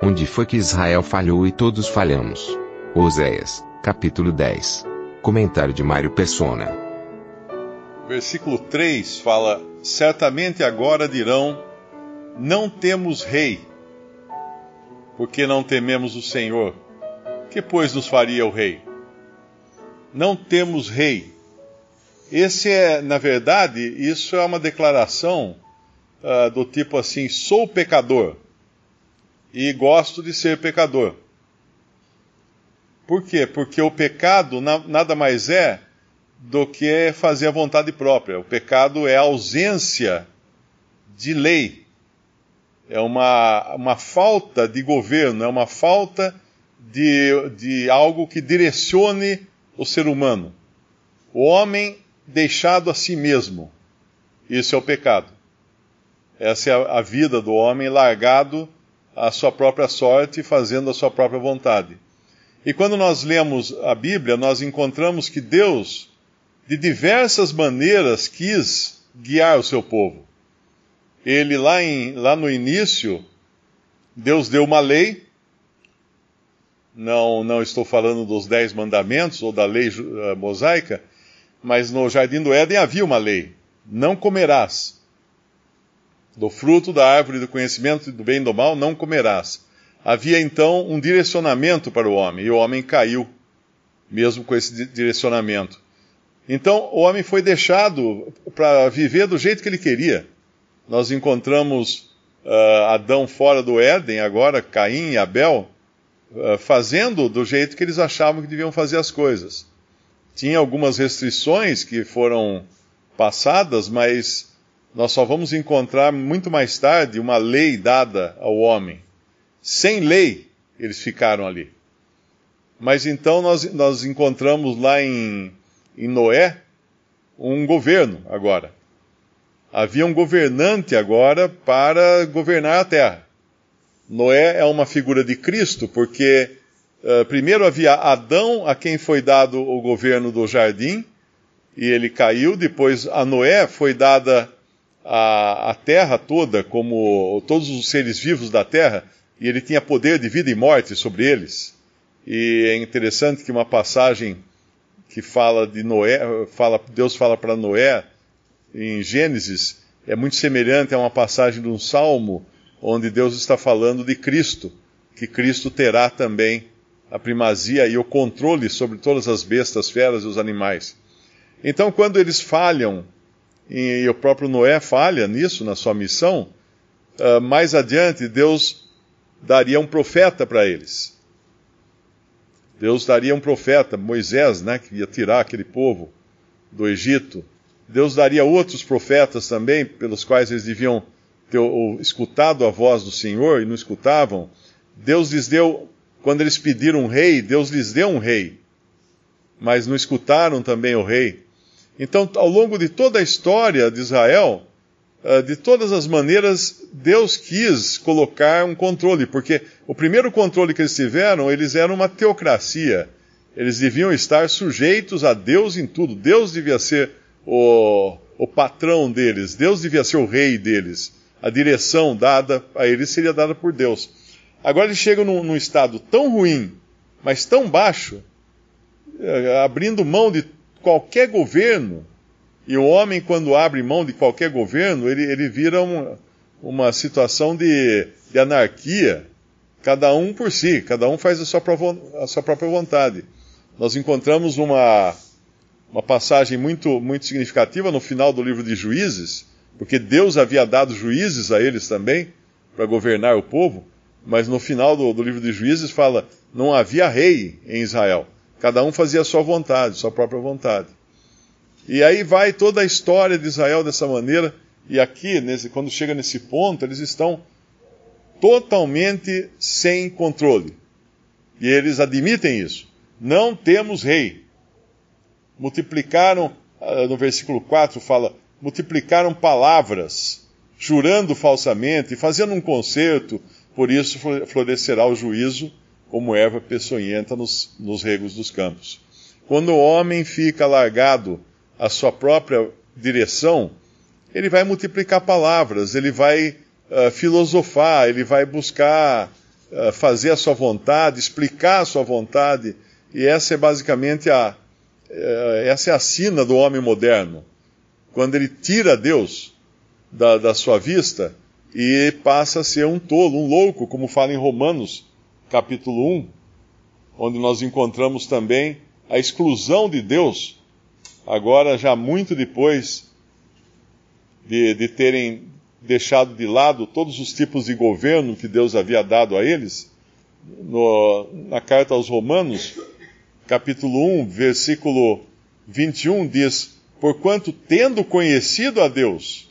Onde foi que Israel falhou e todos falhamos? Oséias, capítulo 10. Comentário de Mário Persona. Versículo 3 fala: Certamente agora dirão não temos rei, porque não tememos o Senhor. Que, pois, nos faria o rei? Não temos rei. Esse é, na verdade, isso é uma declaração uh, do tipo assim: sou pecador e gosto de ser pecador. Por quê? Porque o pecado na, nada mais é do que fazer a vontade própria. O pecado é a ausência de lei é uma, uma falta de governo, é uma falta de, de algo que direcione o ser humano. O homem deixado a si mesmo. Isso é o pecado. Essa é a, a vida do homem largado à sua própria sorte, fazendo a sua própria vontade. E quando nós lemos a Bíblia, nós encontramos que Deus, de diversas maneiras, quis guiar o seu povo ele lá, em, lá no início, Deus deu uma lei. Não, não estou falando dos dez mandamentos ou da lei uh, mosaica, mas no jardim do Éden havia uma lei: não comerás. Do fruto da árvore do conhecimento do bem e do mal não comerás. Havia então um direcionamento para o homem, e o homem caiu, mesmo com esse direcionamento. Então o homem foi deixado para viver do jeito que ele queria nós encontramos uh, Adão fora do Éden, agora Caim e Abel, uh, fazendo do jeito que eles achavam que deviam fazer as coisas. Tinha algumas restrições que foram passadas, mas nós só vamos encontrar muito mais tarde uma lei dada ao homem. Sem lei, eles ficaram ali. Mas então nós, nós encontramos lá em, em Noé um governo agora havia um governante agora para governar a terra. Noé é uma figura de Cristo, porque uh, primeiro havia Adão, a quem foi dado o governo do jardim, e ele caiu. Depois a Noé foi dada a, a terra toda, como todos os seres vivos da terra, e ele tinha poder de vida e morte sobre eles. E é interessante que uma passagem que fala de Noé, fala, Deus fala para Noé, em Gênesis é muito semelhante a uma passagem de um salmo onde Deus está falando de Cristo, que Cristo terá também a primazia e o controle sobre todas as bestas, feras e os animais. Então, quando eles falham, e o próprio Noé falha nisso, na sua missão, uh, mais adiante Deus daria um profeta para eles. Deus daria um profeta, Moisés, né, que ia tirar aquele povo do Egito. Deus daria outros profetas também, pelos quais eles deviam ter escutado a voz do Senhor e não escutavam. Deus lhes deu, quando eles pediram um rei, Deus lhes deu um rei, mas não escutaram também o rei. Então, ao longo de toda a história de Israel, ah, de todas as maneiras, Deus quis colocar um controle, porque o primeiro controle que eles tiveram, eles eram uma teocracia. Eles deviam estar sujeitos a Deus em tudo. Deus devia ser o, o patrão deles, Deus devia ser o rei deles. A direção dada a eles seria dada por Deus. Agora eles chegam num, num estado tão ruim, mas tão baixo, eh, abrindo mão de qualquer governo, e o homem, quando abre mão de qualquer governo, ele, ele vira uma, uma situação de, de, anarquia, cada um por si, cada um faz a sua, a sua própria vontade. Nós encontramos uma, uma passagem muito, muito significativa no final do livro de Juízes, porque Deus havia dado juízes a eles também, para governar o povo, mas no final do, do, livro de Juízes fala: não havia rei em Israel, cada um fazia a sua vontade, sua própria vontade. E aí vai toda a história de Israel dessa maneira, E aqui, nesse, quando chega nesse ponto, eles estão totalmente sem controle. E eles admitem isso. Não temos rei. Multiplicaram, ah, no versículo 4 fala, multiplicaram palavras, jurando falsamente, fazendo um concerto, por isso florescerá o juízo como erva peçonhenta nos, nos regos dos campos. Quando o homem fica largado à sua própria direção, ele vai multiplicar palavras, ele vai uh, filosofar, ele vai buscar uh, fazer a sua vontade, explicar a sua vontade, e essa é basicamente a, uh, essa é a sina do homem moderno. Quando ele tira Deus da, da sua vista e passa a ser um tolo, um louco, como fala em Romanos, capítulo 1, onde nós encontramos também a exclusão de Deus, agora já muito depois de, de terem deixado de lado todos os tipos de governo que Deus havia dado a eles, no, na carta aos Romanos, capítulo 1, versículo 21, diz: Porquanto, tendo conhecido a Deus,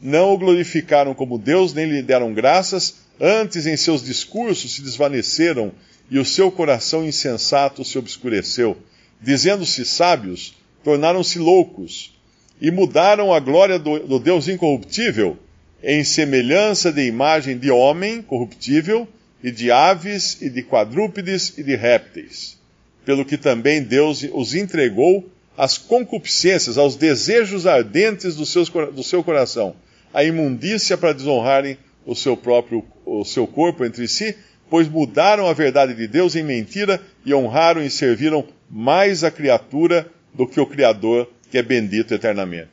não o glorificaram como Deus, nem lhe deram graças, antes em seus discursos se desvaneceram e o seu coração insensato se obscureceu. Dizendo-se sábios, tornaram-se loucos e mudaram a glória do, do Deus incorruptível em semelhança de imagem de homem corruptível, e de aves, e de quadrúpedes, e de répteis. Pelo que também Deus os entregou às concupiscências, aos desejos ardentes do, seus, do seu coração, à imundícia para desonrarem o seu próprio o seu corpo entre si, pois mudaram a verdade de Deus em mentira e honraram e serviram mais a criatura do que o Criador, que é bendito eternamente.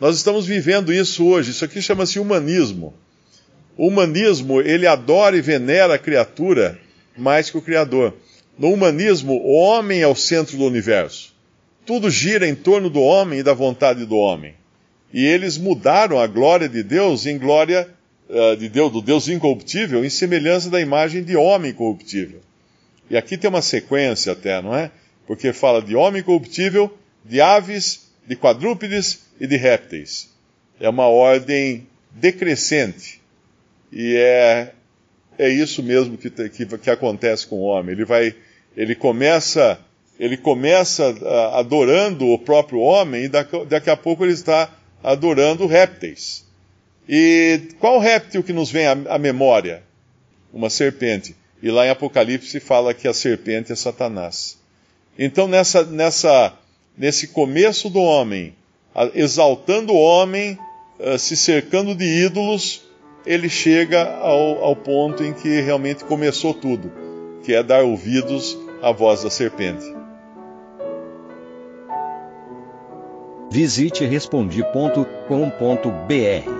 Nós estamos vivendo isso hoje. Isso aqui chama-se humanismo. O humanismo, ele adora e venera a criatura mais que o Criador. No humanismo, o homem é o centro do universo. Tudo gira em torno do homem e da vontade do homem. E eles mudaram a glória de Deus em glória de Deus, do Deus incorruptível, em semelhança da imagem de homem corruptível. E aqui tem uma sequência até, não é? Porque fala de homem corruptível, de aves, de quadrúpedes e de répteis. É uma ordem decrescente. E é, é isso mesmo que, que, que acontece com o homem. Ele vai, ele começa, ele começa uh, adorando o próprio homem e daqui, daqui a pouco ele está adorando répteis. E qual réptil que nos vem à, memória? Uma serpente. E lá em Apocalipse fala que a serpente é Satanás. Então, nessa, nessa, nesse começo do homem, exaltando o homem, uh, se cercando de ídolos, ele chega ao, ao ponto em que realmente começou tudo, que é dar ouvidos à voz da serpente. Visite respondi.com.br.